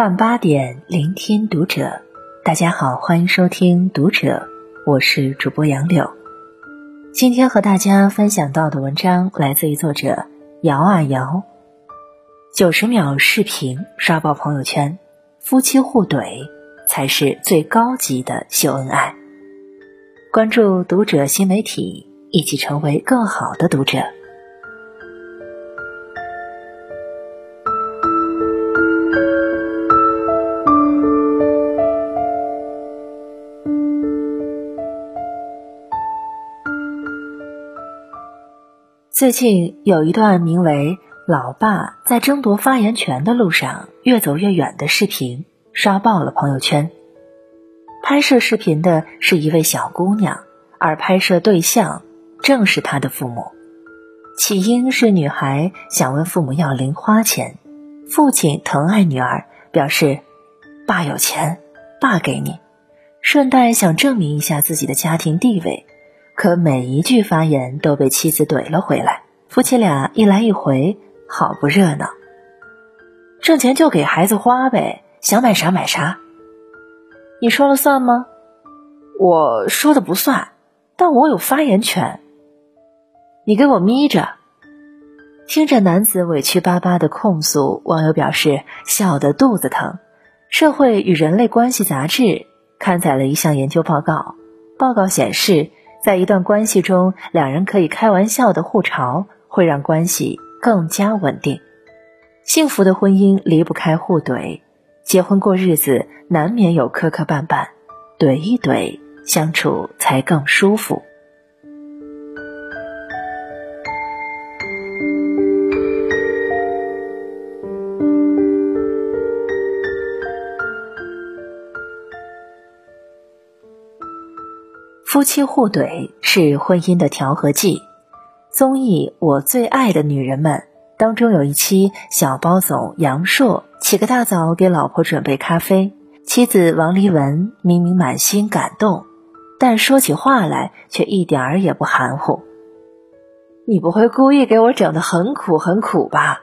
晚八点，聆听读者。大家好，欢迎收听《读者》，我是主播杨柳。今天和大家分享到的文章来自于作者摇啊摇。九十秒视频刷爆朋友圈，夫妻互怼才是最高级的秀恩爱。关注《读者》新媒体，一起成为更好的读者。最近有一段名为“老爸在争夺发言权的路上越走越远”的视频，刷爆了朋友圈。拍摄视频的是一位小姑娘，而拍摄对象正是她的父母。起因是女孩想问父母要零花钱，父亲疼爱女儿，表示：“爸有钱，爸给你。”顺带想证明一下自己的家庭地位。可每一句发言都被妻子怼了回来，夫妻俩一来一回，好不热闹。挣钱就给孩子花呗，想买啥买啥。你说了算吗？我说的不算，但我有发言权。你给我眯着。听着男子委屈巴巴的控诉，网友表示笑得肚子疼。社会与人类关系杂志刊载了一项研究报告，报告显示。在一段关系中，两人可以开玩笑的互嘲，会让关系更加稳定。幸福的婚姻离不开互怼，结婚过日子难免有磕磕绊绊，怼一怼，相处才更舒服。夫妻互怼是婚姻的调和剂。综艺《我最爱的女人们》当中有一期，小包总杨烁起个大早给老婆准备咖啡，妻子王丽文明明满心感动，但说起话来却一点儿也不含糊。你不会故意给我整的很苦很苦吧？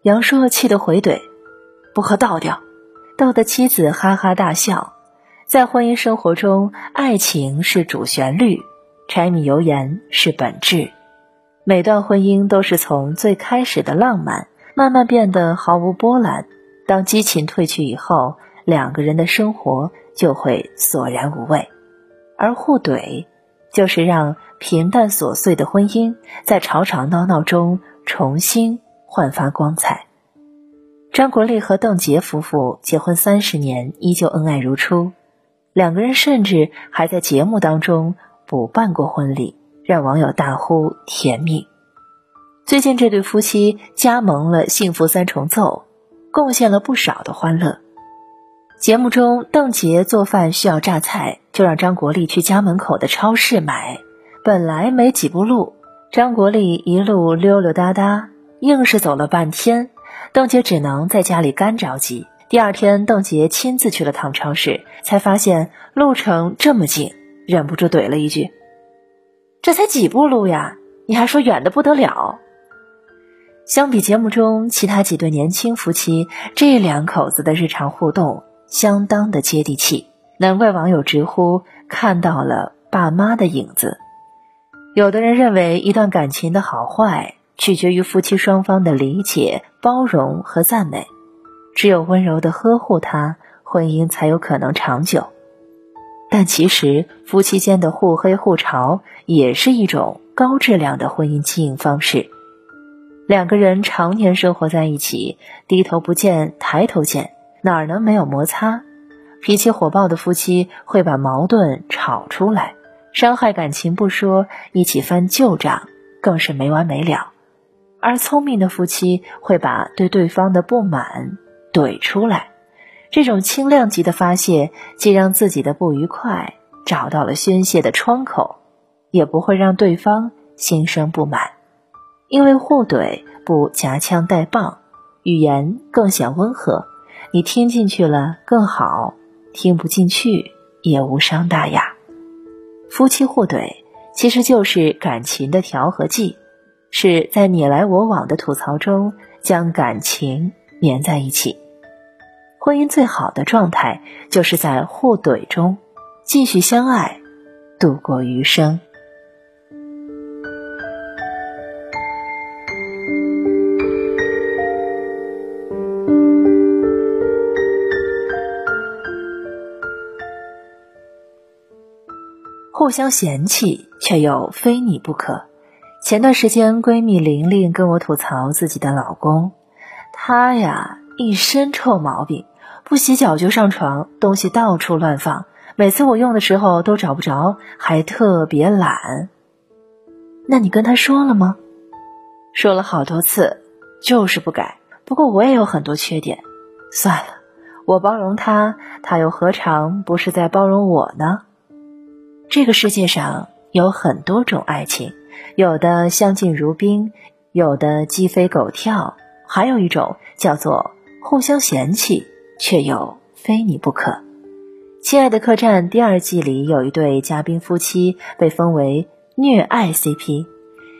杨烁气得回怼：“不喝倒掉。”逗得妻子哈哈大笑。在婚姻生活中，爱情是主旋律，柴米油盐是本质。每段婚姻都是从最开始的浪漫，慢慢变得毫无波澜。当激情褪去以后，两个人的生活就会索然无味。而互怼，就是让平淡琐碎的婚姻在吵吵闹闹中重新焕发光彩。张国立和邓婕夫妇结婚三十年，依旧恩爱如初。两个人甚至还在节目当中补办过婚礼，让网友大呼甜蜜。最近这对夫妻加盟了《幸福三重奏》，贡献了不少的欢乐。节目中，邓婕做饭需要榨菜，就让张国立去家门口的超市买。本来没几步路，张国立一路溜溜达达，硬是走了半天，邓婕只能在家里干着急。第二天，邓婕亲自去了趟超市，才发现路程这么近，忍不住怼了一句：“这才几步路呀，你还说远的不得了。”相比节目中其他几对年轻夫妻，这两口子的日常互动相当的接地气，难怪网友直呼看到了爸妈的影子。有的人认为，一段感情的好坏取决于夫妻双方的理解、包容和赞美。只有温柔的呵护他，婚姻才有可能长久。但其实，夫妻间的互黑互嘲也是一种高质量的婚姻经营方式。两个人常年生活在一起，低头不见抬头见，哪能没有摩擦？脾气火爆的夫妻会把矛盾吵出来，伤害感情不说，一起翻旧账更是没完没了。而聪明的夫妻会把对对方的不满。怼出来，这种轻量级的发泄，既让自己的不愉快找到了宣泄的窗口，也不会让对方心生不满。因为互怼不夹枪带棒，语言更显温和，你听进去了更好，听不进去也无伤大雅。夫妻互怼其实就是感情的调和剂，是在你来我往的吐槽中将感情粘在一起。婚姻最好的状态，就是在互怼中继续相爱，度过余生。互相嫌弃，却又非你不可。前段时间，闺蜜玲玲跟我吐槽自己的老公，他呀一身臭毛病，不洗脚就上床，东西到处乱放，每次我用的时候都找不着，还特别懒。那你跟他说了吗？说了好多次，就是不改。不过我也有很多缺点，算了，我包容他，他又何尝不是在包容我呢？这个世界上有很多种爱情，有的相敬如宾，有的鸡飞狗跳，还有一种叫做互相嫌弃，却又非你不可。亲爱的客栈第二季里有一对嘉宾夫妻被封为虐爱 CP，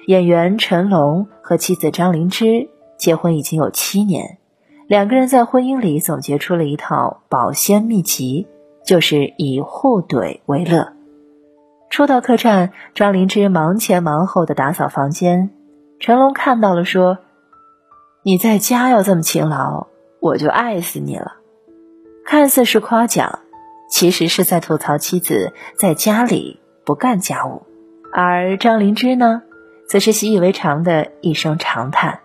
演员陈龙和妻子张灵芝结婚已经有七年，两个人在婚姻里总结出了一套保鲜秘籍，就是以互怼为乐。初到客栈，张灵芝忙前忙后的打扫房间。成龙看到了，说：“你在家要这么勤劳，我就爱死你了。”看似是夸奖，其实是在吐槽妻子在家里不干家务。而张灵芝呢，则是习以为常的一声长叹。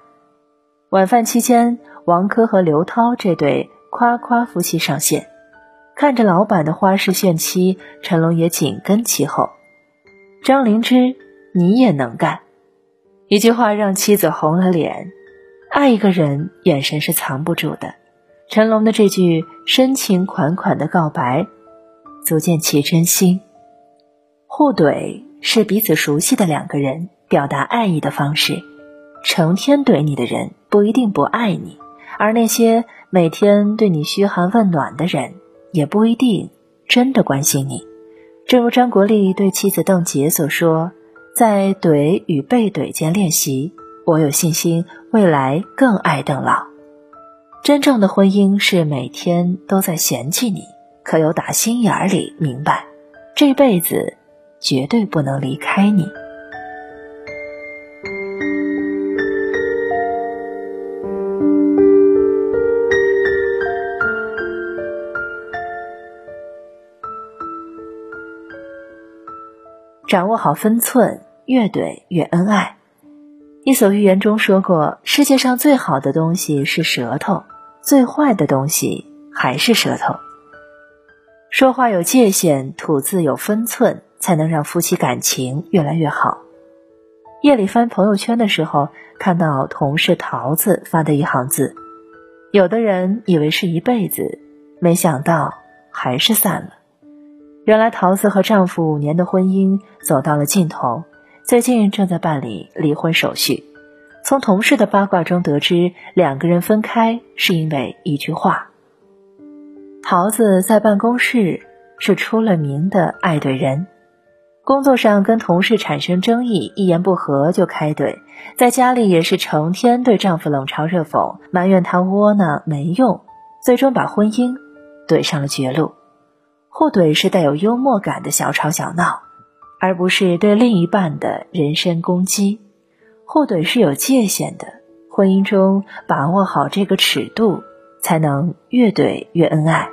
晚饭期间，王珂和刘涛这对夸夸夫妻上线，看着老板的花式炫妻，成龙也紧跟其后。张灵芝，你也能干，一句话让妻子红了脸。爱一个人，眼神是藏不住的。成龙的这句深情款款的告白，足见其真心。互怼是彼此熟悉的两个人表达爱意的方式。成天怼你的人不一定不爱你，而那些每天对你嘘寒问暖的人，也不一定真的关心你。正如张国立对妻子邓婕所说：“在怼与被怼间练习，我有信心未来更爱邓老。”真正的婚姻是每天都在嫌弃你，可又打心眼里明白，这辈子绝对不能离开你。掌握好分寸，越怼越恩爱。伊索寓言中说过，世界上最好的东西是舌头，最坏的东西还是舌头。说话有界限，吐字有分寸，才能让夫妻感情越来越好。夜里翻朋友圈的时候，看到同事桃子发的一行字，有的人以为是一辈子，没想到还是散了。原来桃子和丈夫五年的婚姻走到了尽头，最近正在办理离婚手续。从同事的八卦中得知，两个人分开是因为一句话。桃子在办公室是出了名的爱怼人，工作上跟同事产生争议，一言不合就开怼；在家里也是成天对丈夫冷嘲热讽，埋怨他窝囊没用，最终把婚姻怼上了绝路。互怼是带有幽默感的小吵小闹，而不是对另一半的人身攻击。互怼是有界限的，婚姻中把握好这个尺度，才能越怼越恩爱。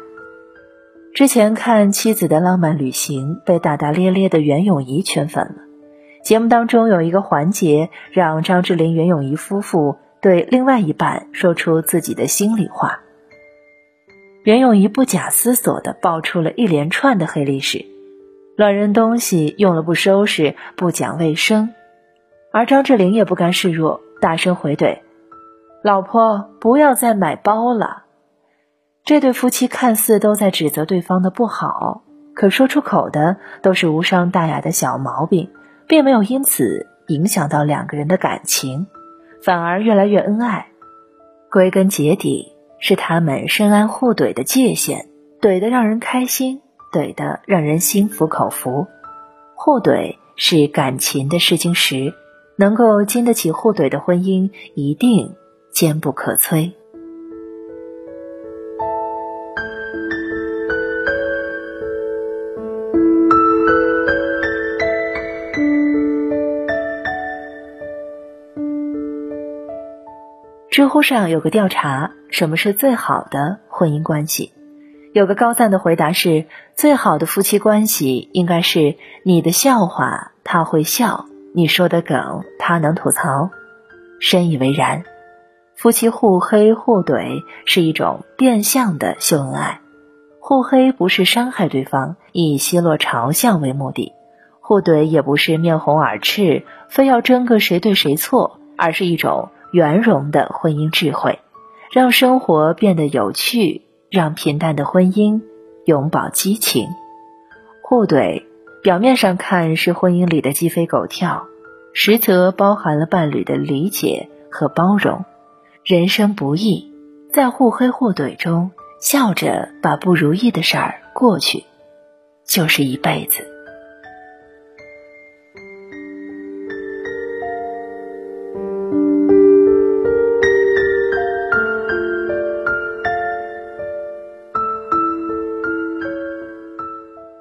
之前看《妻子的浪漫旅行》，被大大咧咧的袁咏仪圈粉了。节目当中有一个环节，让张智霖、袁咏仪夫妇对另外一半说出自己的心里话。袁咏仪不假思索地爆出了一连串的黑历史：乱扔东西、用了不收拾、不讲卫生。而张智霖也不甘示弱，大声回怼：“老婆，不要再买包了。”这对夫妻看似都在指责对方的不好，可说出口的都是无伤大雅的小毛病，并没有因此影响到两个人的感情，反而越来越恩爱。归根结底。是他们深谙互怼的界限，怼得让人开心，怼得让人心服口服。互怼是感情的试金石，能够经得起互怼的婚姻一定坚不可摧。知乎上有个调查什么是最好的婚姻关系？有个高赞的回答是最好的夫妻关系应该是你的笑话他会笑。你说的梗他能吐槽。深以为然，夫妻互黑互怼是一种变相的秀恩爱。互黑不是伤害对方，以奚落嘲笑为目的；互怼也不是面红耳赤，非要争个谁对谁错，而是一种圆融的婚姻智慧，让生活变得有趣。让平淡的婚姻永葆激情。互怼表面上看是婚姻里的鸡飞狗跳，实则包含了伴侣的理解和包容。人生不易，在互黑互怼中，笑着把不如意的事儿过去，就是一辈子。